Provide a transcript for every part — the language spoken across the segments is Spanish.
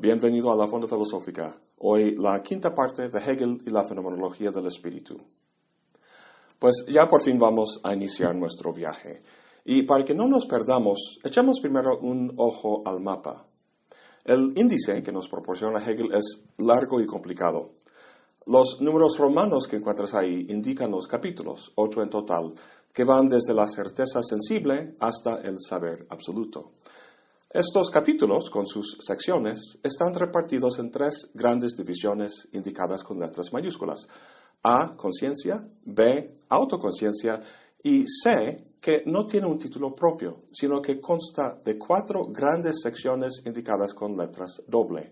bienvenido a la Fonda Filosófica. Hoy la quinta parte de Hegel y la fenomenología del espíritu. Pues ya por fin vamos a iniciar nuestro viaje. Y para que no nos perdamos, echemos primero un ojo al mapa. El índice que nos proporciona Hegel es largo y complicado. Los números romanos que encuentras ahí indican los capítulos, ocho en total, que van desde la certeza sensible hasta el saber absoluto. Estos capítulos, con sus secciones, están repartidos en tres grandes divisiones indicadas con letras mayúsculas. A, conciencia, B, autoconciencia y C, que no tiene un título propio, sino que consta de cuatro grandes secciones indicadas con letras doble.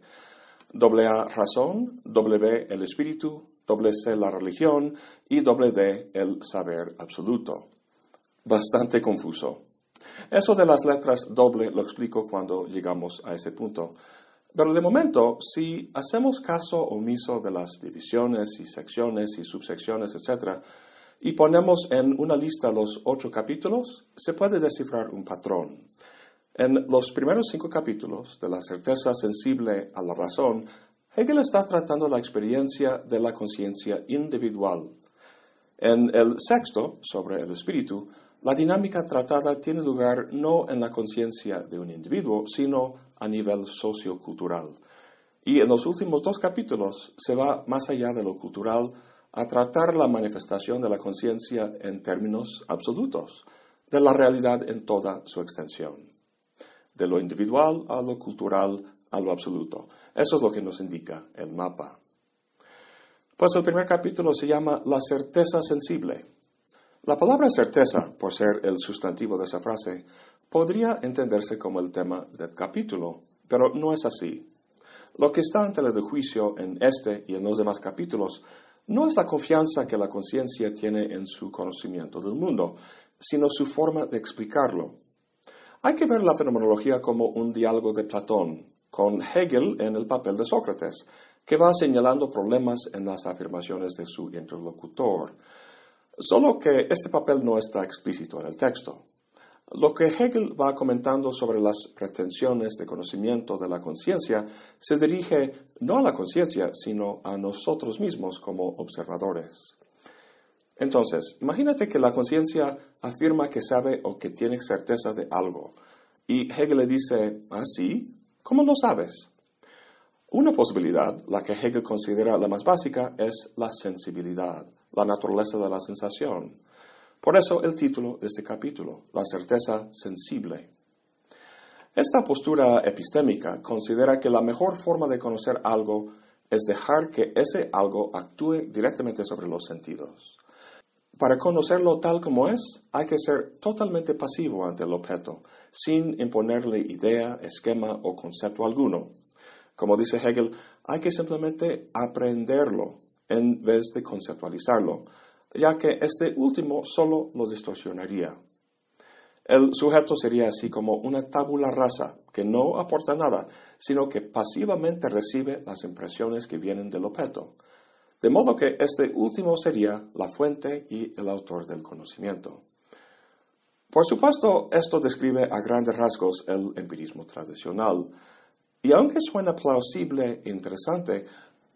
Doble A, razón, doble B, el espíritu, doble C, la religión y doble D, el saber absoluto. Bastante confuso. Eso de las letras doble lo explico cuando llegamos a ese punto. Pero de momento, si hacemos caso omiso de las divisiones y secciones y subsecciones, etc., y ponemos en una lista los ocho capítulos, se puede descifrar un patrón. En los primeros cinco capítulos de la certeza sensible a la razón, Hegel está tratando la experiencia de la conciencia individual. En el sexto, sobre el espíritu, la dinámica tratada tiene lugar no en la conciencia de un individuo, sino a nivel sociocultural. Y en los últimos dos capítulos se va más allá de lo cultural a tratar la manifestación de la conciencia en términos absolutos, de la realidad en toda su extensión, de lo individual a lo cultural a lo absoluto. Eso es lo que nos indica el mapa. Pues el primer capítulo se llama La certeza sensible. La palabra certeza, por ser el sustantivo de esa frase, podría entenderse como el tema del capítulo, pero no es así. Lo que está ante el juicio en este y en los demás capítulos no es la confianza que la conciencia tiene en su conocimiento del mundo, sino su forma de explicarlo. Hay que ver la fenomenología como un diálogo de Platón, con Hegel en el papel de Sócrates, que va señalando problemas en las afirmaciones de su interlocutor. Solo que este papel no está explícito en el texto. Lo que Hegel va comentando sobre las pretensiones de conocimiento de la conciencia se dirige no a la conciencia, sino a nosotros mismos como observadores. Entonces, imagínate que la conciencia afirma que sabe o que tiene certeza de algo, y Hegel le dice, ¿ah, sí? ¿Cómo lo sabes? Una posibilidad, la que Hegel considera la más básica, es la sensibilidad la naturaleza de la sensación. Por eso el título de este capítulo, La certeza sensible. Esta postura epistémica considera que la mejor forma de conocer algo es dejar que ese algo actúe directamente sobre los sentidos. Para conocerlo tal como es, hay que ser totalmente pasivo ante el objeto, sin imponerle idea, esquema o concepto alguno. Como dice Hegel, hay que simplemente aprenderlo, en vez de conceptualizarlo, ya que este último solo lo distorsionaría. El sujeto sería así como una tabula rasa que no aporta nada, sino que pasivamente recibe las impresiones que vienen del objeto. De modo que este último sería la fuente y el autor del conocimiento. Por supuesto, esto describe a grandes rasgos el empirismo tradicional. Y aunque suena plausible e interesante,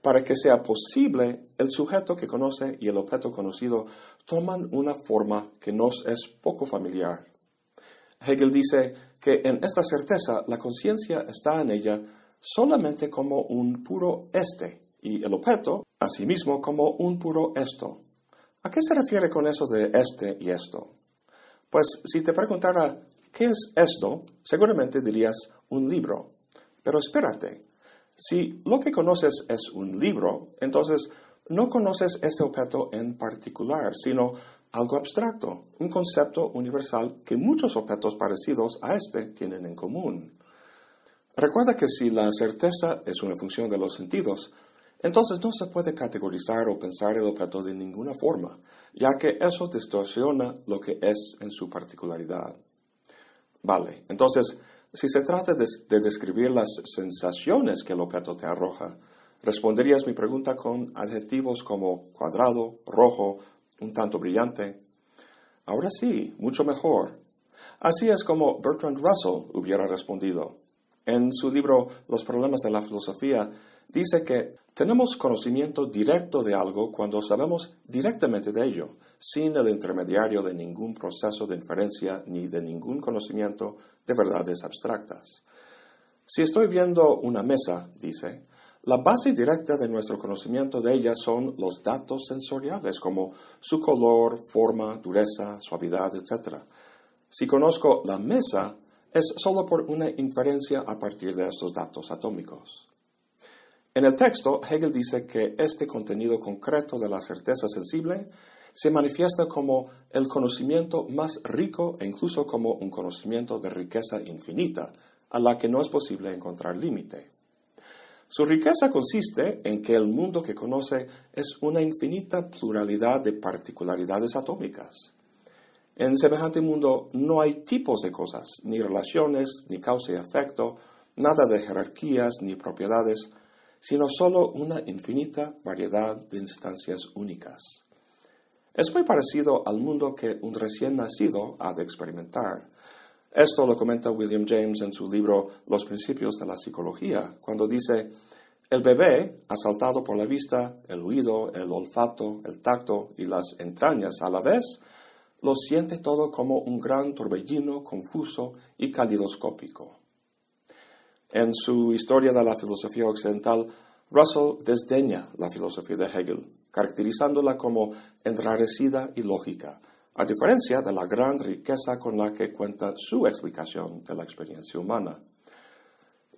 para que sea posible, el sujeto que conoce y el objeto conocido toman una forma que nos es poco familiar. Hegel dice que en esta certeza la conciencia está en ella solamente como un puro este y el objeto, asimismo, como un puro esto. ¿A qué se refiere con eso de este y esto? Pues si te preguntara ¿qué es esto? seguramente dirías un libro. Pero espérate, si lo que conoces es un libro, entonces no conoces este objeto en particular, sino algo abstracto, un concepto universal que muchos objetos parecidos a este tienen en común. Recuerda que si la certeza es una función de los sentidos, entonces no se puede categorizar o pensar el objeto de ninguna forma, ya que eso distorsiona lo que es en su particularidad. Vale, entonces, si se trata de, describir las sensaciones que el objeto te arroja, responderías mi pregunta con adjetivos como cuadrado, rojo, un tanto brillante. Ahora sí, mucho mejor. Así es como Bertrand Russell hubiera respondido. En su libro Los problemas de la filosofía, dice que tenemos conocimiento directo de algo cuando sabemos directamente de ello, sin el intermediario de ningún proceso de inferencia ni de ningún conocimiento de verdades abstractas. Si estoy viendo una mesa, dice, la base directa de nuestro conocimiento de ella son los datos sensoriales, como su color, forma, dureza, suavidad, etc. Si conozco la mesa, es solo por una inferencia a partir de estos datos atómicos. En el texto, Hegel dice que este contenido concreto de la certeza sensible se manifiesta como el conocimiento más rico e incluso como un conocimiento de riqueza infinita, a la que no es posible encontrar límite. Su riqueza consiste en que el mundo que conoce es una infinita pluralidad de particularidades atómicas. En semejante mundo no hay tipos de cosas, ni relaciones, ni causa y efecto, nada de jerarquías ni propiedades, sino solo una infinita variedad de instancias únicas. Es muy parecido al mundo que un recién nacido ha de experimentar. Esto lo comenta William James en su libro Los principios de la psicología, cuando dice, el bebé, asaltado por la vista, el oído, el olfato, el tacto y las entrañas a la vez, lo siente todo como un gran torbellino confuso y calidoscópico. En su Historia de la Filosofía Occidental, Russell desdeña la filosofía de Hegel, caracterizándola como enrarecida y lógica, a diferencia de la gran riqueza con la que cuenta su explicación de la experiencia humana.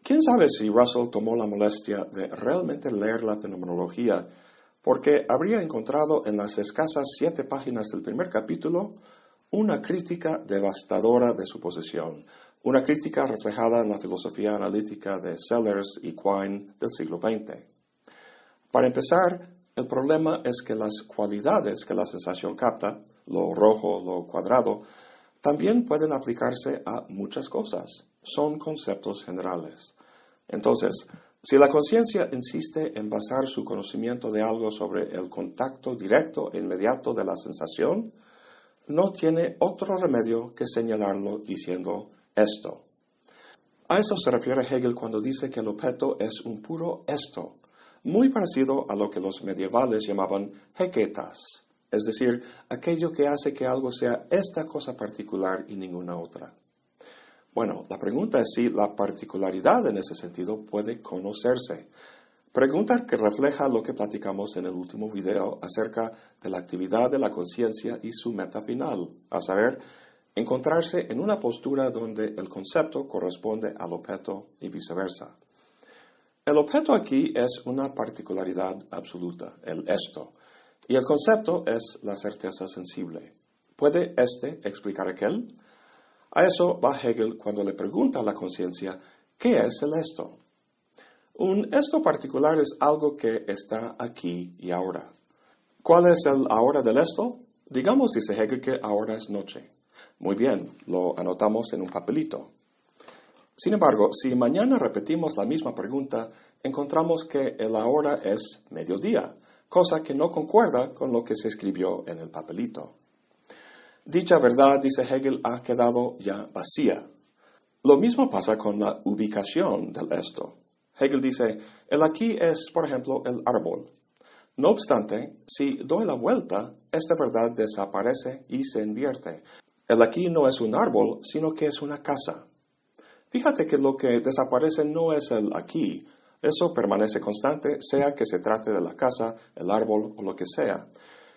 ¿Quién sabe si Russell tomó la molestia de realmente leer la fenomenología, porque habría encontrado en las escasas siete páginas del primer capítulo una crítica devastadora de su posición, una crítica reflejada en la filosofía analítica de Sellers y Quine del siglo XX. Para empezar, el problema es que las cualidades que la sensación capta, lo rojo, lo cuadrado, también pueden aplicarse a muchas cosas. Son conceptos generales. Entonces, si la conciencia insiste en basar su conocimiento de algo sobre el contacto directo e inmediato de la sensación, no tiene otro remedio que señalarlo diciendo esto. A eso se refiere Hegel cuando dice que el objeto es un puro esto, muy parecido a lo que los medievales llamaban heketas, es decir, aquello que hace que algo sea esta cosa particular y ninguna otra. Bueno, la pregunta es si la particularidad en ese sentido puede conocerse. Pregunta que refleja lo que platicamos en el último video acerca de la actividad de la conciencia y su meta final, a saber, encontrarse en una postura donde el concepto corresponde al objeto y viceversa. El objeto aquí es una particularidad absoluta, el esto, y el concepto es la certeza sensible. ¿Puede éste explicar aquel? A eso va Hegel cuando le pregunta a la conciencia, ¿qué es el esto? Un esto particular es algo que está aquí y ahora. ¿Cuál es el ahora del esto? Digamos, dice Hegel, que ahora es noche. Muy bien, lo anotamos en un papelito. Sin embargo, si mañana repetimos la misma pregunta, encontramos que el ahora es mediodía, cosa que no concuerda con lo que se escribió en el papelito. Dicha verdad, dice Hegel, ha quedado ya vacía. Lo mismo pasa con la ubicación del esto. Hegel dice, el aquí es, por ejemplo, el árbol. No obstante, si doy la vuelta, esta verdad desaparece y se invierte. El aquí no es un árbol, sino que es una casa. Fíjate que lo que desaparece no es el aquí, eso permanece constante, sea que se trate de la casa, el árbol o lo que sea,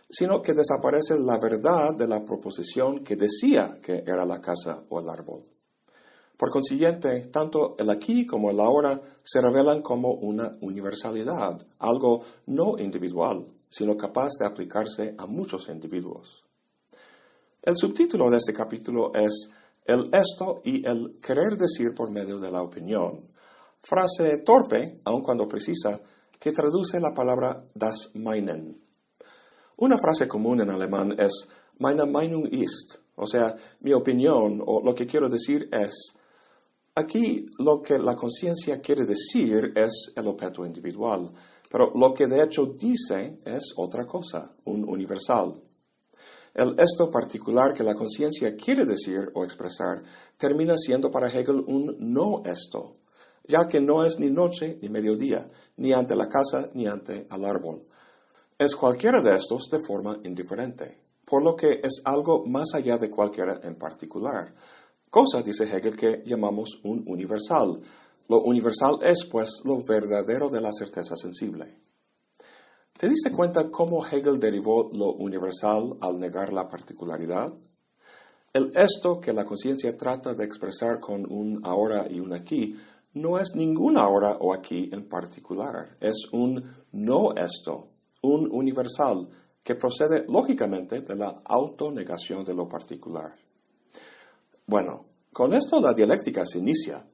sino que desaparece la verdad de la proposición que decía que era la casa o el árbol. Por consiguiente, tanto el aquí como el ahora se revelan como una universalidad, algo no individual, sino capaz de aplicarse a muchos individuos. El subtítulo de este capítulo es El esto y el querer decir por medio de la opinión. Frase torpe, aun cuando precisa, que traduce la palabra das Meinen. Una frase común en alemán es meine Meinung ist, o sea, mi opinión o lo que quiero decir es. Aquí lo que la conciencia quiere decir es el objeto individual, pero lo que de hecho dice es otra cosa, un universal. El esto particular que la conciencia quiere decir o expresar termina siendo para Hegel un no esto, ya que no es ni noche ni mediodía, ni ante la casa ni ante el árbol. Es cualquiera de estos de forma indiferente, por lo que es algo más allá de cualquiera en particular. Cosa, dice Hegel, que llamamos un universal. Lo universal es, pues, lo verdadero de la certeza sensible. ¿Te diste cuenta cómo Hegel derivó lo universal al negar la particularidad? El esto que la conciencia trata de expresar con un ahora y un aquí no es ningún ahora o aquí en particular, es un no esto, un universal que procede lógicamente de la autonegación de lo particular. Bueno, con esto la dialéctica se inicia,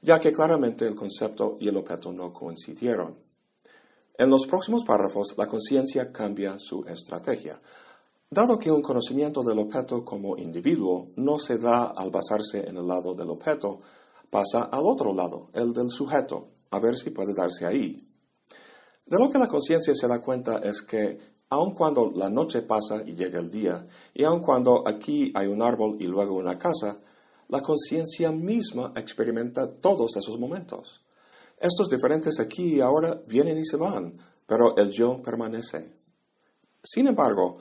ya que claramente el concepto y el objeto no coincidieron. En los próximos párrafos, la conciencia cambia su estrategia. Dado que un conocimiento del objeto como individuo no se da al basarse en el lado del objeto, pasa al otro lado, el del sujeto, a ver si puede darse ahí. De lo que la conciencia se da cuenta es que, aun cuando la noche pasa y llega el día, y aun cuando aquí hay un árbol y luego una casa, la conciencia misma experimenta todos esos momentos. Estos diferentes aquí y ahora vienen y se van, pero el yo permanece. Sin embargo,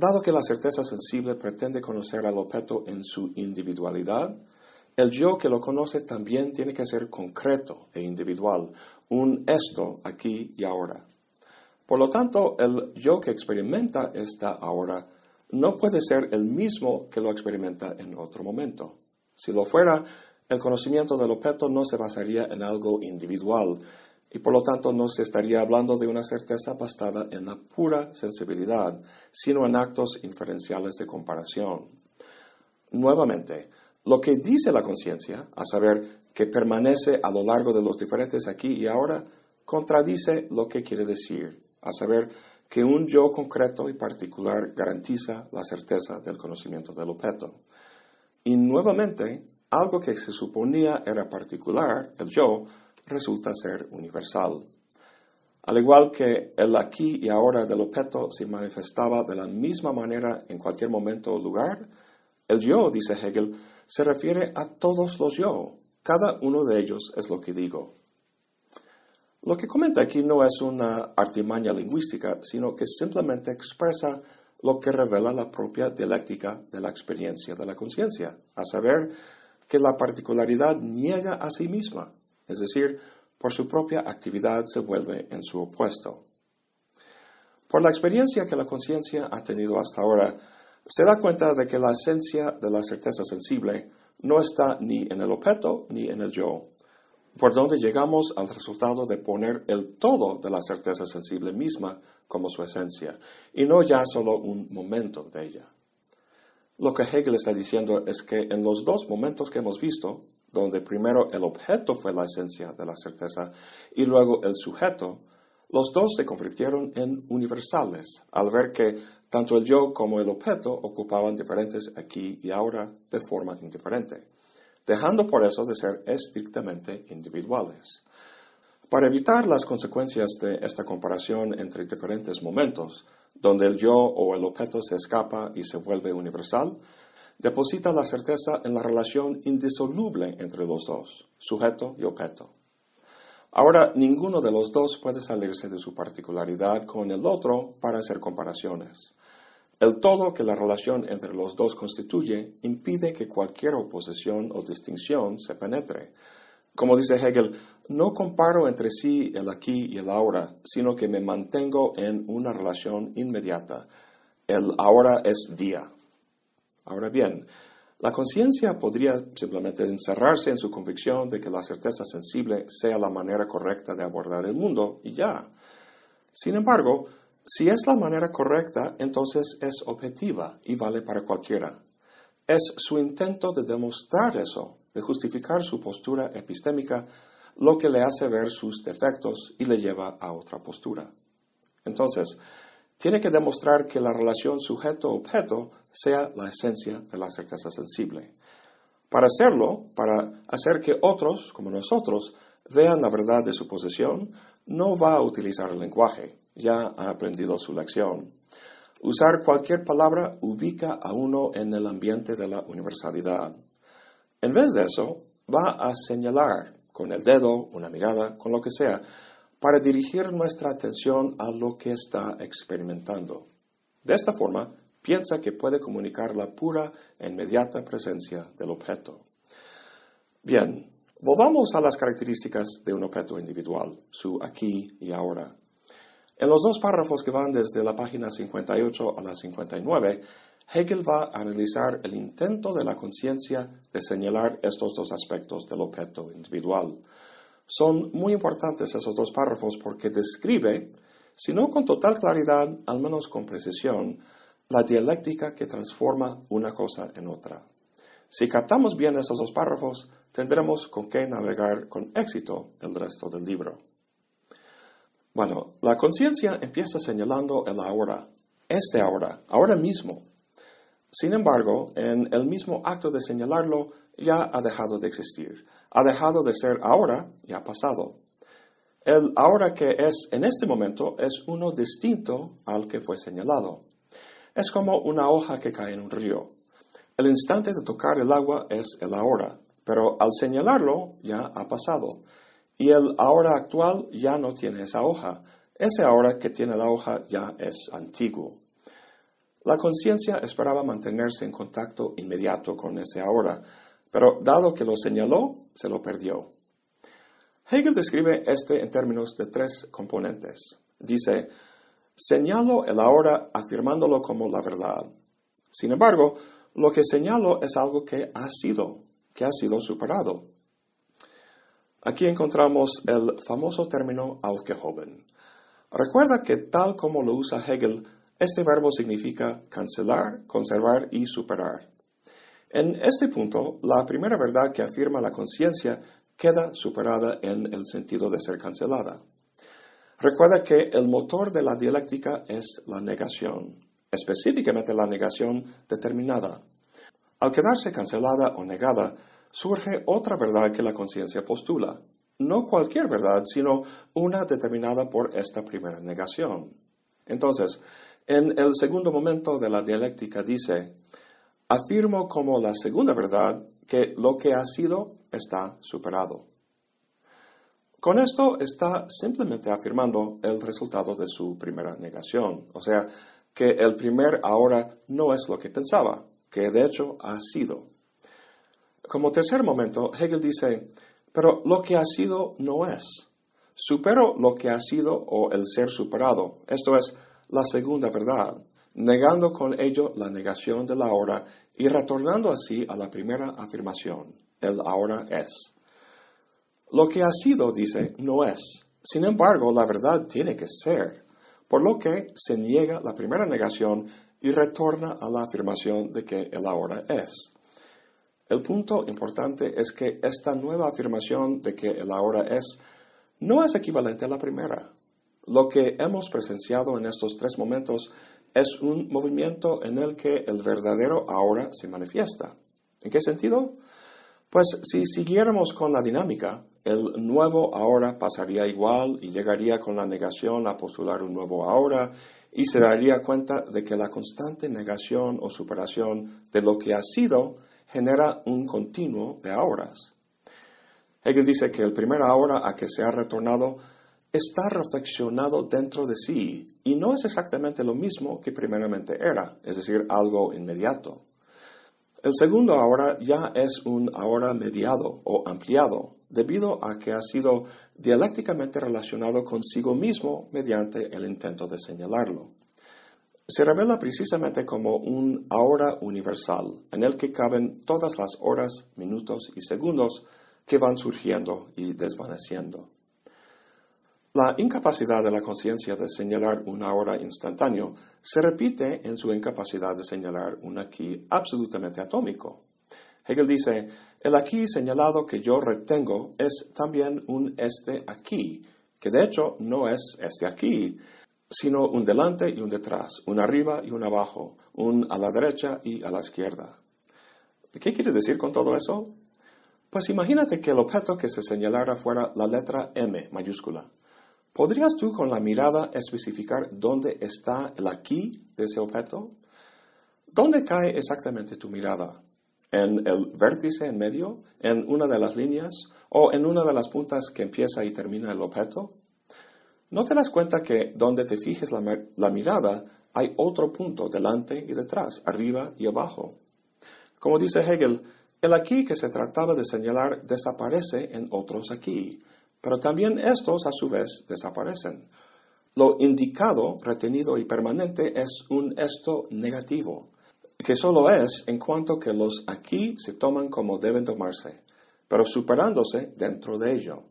Dado que la certeza sensible pretende conocer al objeto en su individualidad, el yo que lo conoce también tiene que ser concreto e individual, un esto aquí y ahora. Por lo tanto, el yo que experimenta esta ahora no puede ser el mismo que lo experimenta en otro momento. Si lo fuera, el conocimiento del objeto no se basaría en algo individual, y por lo tanto no se estaría hablando de una certeza basada en la pura sensibilidad, sino en actos inferenciales de comparación. Nuevamente, lo que dice la conciencia, a saber que permanece a lo largo de los diferentes aquí y ahora, contradice lo que quiere decir, a saber que un yo concreto y particular garantiza la certeza del conocimiento del objeto. Y nuevamente, algo que se suponía era particular, el yo, resulta ser universal. Al igual que el aquí y ahora del objeto se manifestaba de la misma manera en cualquier momento o lugar, el yo, dice Hegel, se refiere a todos los yo. Cada uno de ellos es lo que digo. Lo que comenta aquí no es una artimaña lingüística, sino que simplemente expresa lo que revela la propia dialéctica de la experiencia de la conciencia, a saber que la particularidad niega a sí misma, es decir, por su propia actividad se vuelve en su opuesto. Por la experiencia que la conciencia ha tenido hasta ahora, se da cuenta de que la esencia de la certeza sensible no está ni en el objeto ni en el yo, por donde llegamos al resultado de poner el todo de la certeza sensible misma como su esencia, y no ya solo un momento de ella. Lo que Hegel está diciendo es que en los dos momentos que hemos visto, donde primero el objeto fue la esencia de la certeza y luego el sujeto, los dos se convirtieron en universales, al ver que tanto el yo como el objeto ocupaban diferentes aquí y ahora de forma indiferente, dejando por eso de ser estrictamente individuales. Para evitar las consecuencias de esta comparación entre diferentes momentos, donde el yo o el objeto se escapa y se vuelve universal, deposita la certeza en la relación indisoluble entre los dos, sujeto y objeto. Ahora, ninguno de los dos puede salirse de su particularidad con el otro para hacer comparaciones. El todo que la relación entre los dos constituye impide que cualquier oposición o distinción se penetre. Como dice Hegel, no comparo entre sí el aquí y el ahora, sino que me mantengo en una relación inmediata. El ahora es día, Ahora bien, la conciencia podría simplemente encerrarse en su convicción de que la certeza sensible sea la manera correcta de abordar el mundo y ya. Sin embargo, si es la manera correcta, entonces es objetiva y vale para cualquiera. Es su intento de demostrar eso, de justificar su postura epistémica, lo que le hace ver sus defectos y le lleva a otra postura. Entonces, tiene que demostrar que la relación sujeto-objeto sea la esencia de la certeza sensible. Para hacerlo, para hacer que otros, como nosotros, vean la verdad de su posesión, no va a utilizar el lenguaje, ya ha aprendido su lección. Usar cualquier palabra ubica a uno en el ambiente de la universalidad. En vez de eso, va a señalar, con el dedo, una mirada, con lo que sea, para dirigir nuestra atención a lo que está experimentando. De esta forma, piensa que puede comunicar la pura e inmediata presencia del objeto. Bien, volvamos a las características de un objeto individual, su aquí y ahora. En los dos párrafos que van desde la página 58 a la 59, Hegel va a analizar el intento de la conciencia de señalar estos dos aspectos del objeto individual. Son muy importantes esos dos párrafos porque describe, si no con total claridad, al menos con precisión, la dialéctica que transforma una cosa en otra. Si captamos bien esos dos párrafos, tendremos con qué navegar con éxito el resto del libro. Bueno, la conciencia empieza señalando el ahora, este ahora, ahora mismo. Sin embargo, en el mismo acto de señalarlo, ya ha dejado de existir. Ha dejado de ser ahora y ha pasado. El ahora que es en este momento es uno distinto al que fue señalado. Es como una hoja que cae en un río. El instante de tocar el agua es el ahora, pero al señalarlo ya ha pasado. Y el ahora actual ya no tiene esa hoja. Ese ahora que tiene la hoja ya es antiguo. La conciencia esperaba mantenerse en contacto inmediato con ese ahora, pero dado que lo señaló, se lo perdió. Hegel describe este en términos de tres componentes. Dice, señalo el ahora afirmándolo como la verdad. Sin embargo, lo que señalo es algo que ha sido, que ha sido superado. Aquí encontramos el famoso término aufgehoben. Recuerda que tal como lo usa Hegel, este verbo significa cancelar, conservar y superar. En este punto, la primera verdad que afirma la conciencia queda superada en el sentido de ser cancelada. Recuerda que el motor de la dialéctica es la negación, específicamente la negación determinada. Al quedarse cancelada o negada, surge otra verdad que la conciencia postula. No cualquier verdad, sino una determinada por esta primera negación. Entonces, en el segundo momento de la dialéctica dice, afirmo como la segunda verdad que lo que ha sido está superado. Con esto está simplemente afirmando el resultado de su primera negación, o sea, que el primer ahora no es lo que pensaba, que de hecho ha sido. Como tercer momento, Hegel dice, pero lo que ha sido no es. Supero lo que ha sido o el ser superado. Esto es, la segunda verdad, negando con ello la negación de la ahora y retornando así a la primera afirmación, el ahora es. Lo que ha sido, dice, no es. Sin embargo, la verdad tiene que ser, por lo que se niega la primera negación y retorna a la afirmación de que el ahora es. El punto importante es que esta nueva afirmación de que el ahora es no es equivalente a la primera. Lo que hemos presenciado en estos tres momentos es un movimiento en el que el verdadero ahora se manifiesta. ¿En qué sentido? Pues si siguiéramos con la dinámica, el nuevo ahora pasaría igual y llegaría con la negación a postular un nuevo ahora y se daría cuenta de que la constante negación o superación de lo que ha sido genera un continuo de ahoras. Hegel dice que el primer ahora a que se ha retornado está reflexionado dentro de sí y no es exactamente lo mismo que primeramente era, es decir, algo inmediato. El segundo ahora ya es un ahora mediado o ampliado, debido a que ha sido dialécticamente relacionado consigo mismo mediante el intento de señalarlo. Se revela precisamente como un ahora universal, en el que caben todas las horas, minutos y segundos que van surgiendo y desvaneciendo. La incapacidad de la conciencia de señalar un ahora instantáneo se repite en su incapacidad de señalar un aquí absolutamente atómico. Hegel dice, el aquí señalado que yo retengo es también un este aquí, que de hecho no es este aquí, sino un delante y un detrás, un arriba y un abajo, un a la derecha y a la izquierda. ¿Qué quiere decir con todo eso? Pues imagínate que el objeto que se señalara fuera la letra M mayúscula. ¿Podrías tú con la mirada especificar dónde está el aquí de ese objeto? ¿Dónde cae exactamente tu mirada? en el vértice en medio, en una de las líneas o en una de las puntas que empieza y termina el objeto? ¿No te das cuenta que donde te fijes la, la mirada hay otro punto delante y detrás, arriba y abajo? Como dice Hegel, el aquí que se trataba de señalar desaparece en otros aquí, pero también estos a su vez desaparecen. Lo indicado, retenido y permanente es un esto negativo, que solo es en cuanto que los aquí se toman como deben tomarse, pero superándose dentro de ello.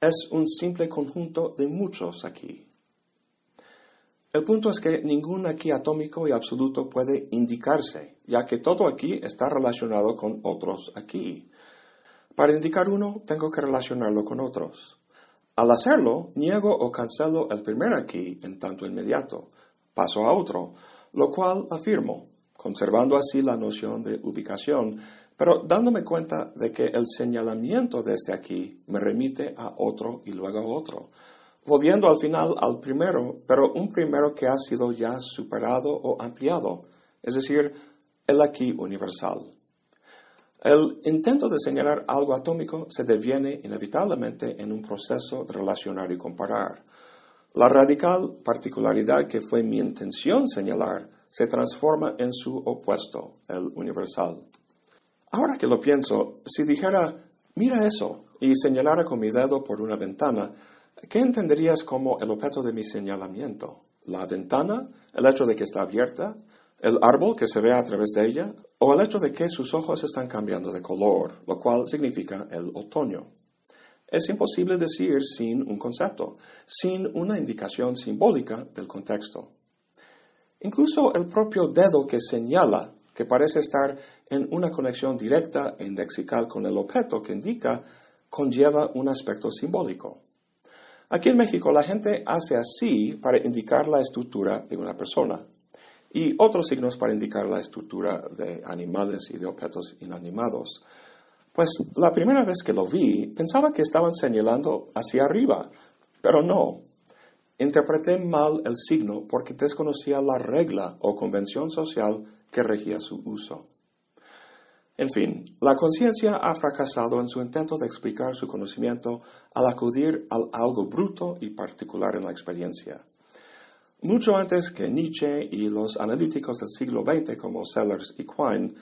Es un simple conjunto de muchos aquí. El punto es que ningún aquí atómico y absoluto puede indicarse, ya que todo aquí está relacionado con otros aquí. Para indicar uno, tengo que relacionarlo con otros. Al hacerlo, niego o cancelo el primer aquí en tanto inmediato. Paso a otro, lo cual afirmo, conservando así la noción de ubicación, pero dándome cuenta de que el señalamiento desde aquí me remite a otro y luego a otro volviendo al final al primero, pero un primero que ha sido ya superado o ampliado, es decir, el aquí universal. El intento de señalar algo atómico se deviene inevitablemente en un proceso de relacionar y comparar. La radical particularidad que fue mi intención señalar se transforma en su opuesto, el universal. Ahora que lo pienso, si dijera, mira eso, y señalara con mi dedo por una ventana, ¿Qué entenderías como el objeto de mi señalamiento? ¿La ventana? ¿El hecho de que está abierta? ¿El árbol que se ve a través de ella? ¿O el hecho de que sus ojos están cambiando de color, lo cual significa el otoño? Es imposible decir sin un concepto, sin una indicación simbólica del contexto. Incluso el propio dedo que señala, que parece estar en una conexión directa e indexical con el objeto que indica, conlleva un aspecto simbólico. Aquí en México la gente hace así para indicar la estructura de una persona y otros signos para indicar la estructura de animales y de objetos inanimados. Pues la primera vez que lo vi pensaba que estaban señalando hacia arriba, pero no. Interpreté mal el signo porque desconocía la regla o convención social que regía su uso. En fin, la conciencia ha fracasado en su intento de explicar su conocimiento al acudir a algo bruto y particular en la experiencia. Mucho antes que Nietzsche y los analíticos del siglo XX como Sellers y Quine,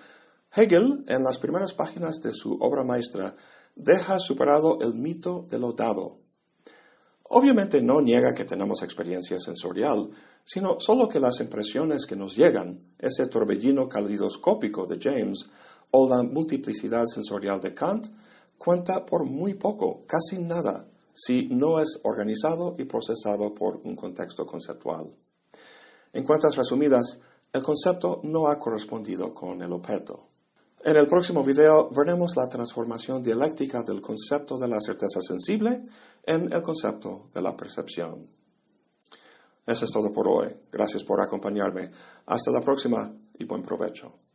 Hegel, en las primeras páginas de su obra maestra, deja superado el mito de lo dado. Obviamente no niega que tenemos experiencia sensorial, sino solo que las impresiones que nos llegan, ese torbellino calidoscópico de James, o la multiplicidad sensorial de Kant cuenta por muy poco, casi nada, si no es organizado y procesado por un contexto conceptual. En cuantas resumidas, el concepto no ha correspondido con el objeto. En el próximo video veremos la transformación dialéctica del concepto de la certeza sensible en el concepto de la percepción. Eso es todo por hoy. Gracias por acompañarme. Hasta la próxima y buen provecho.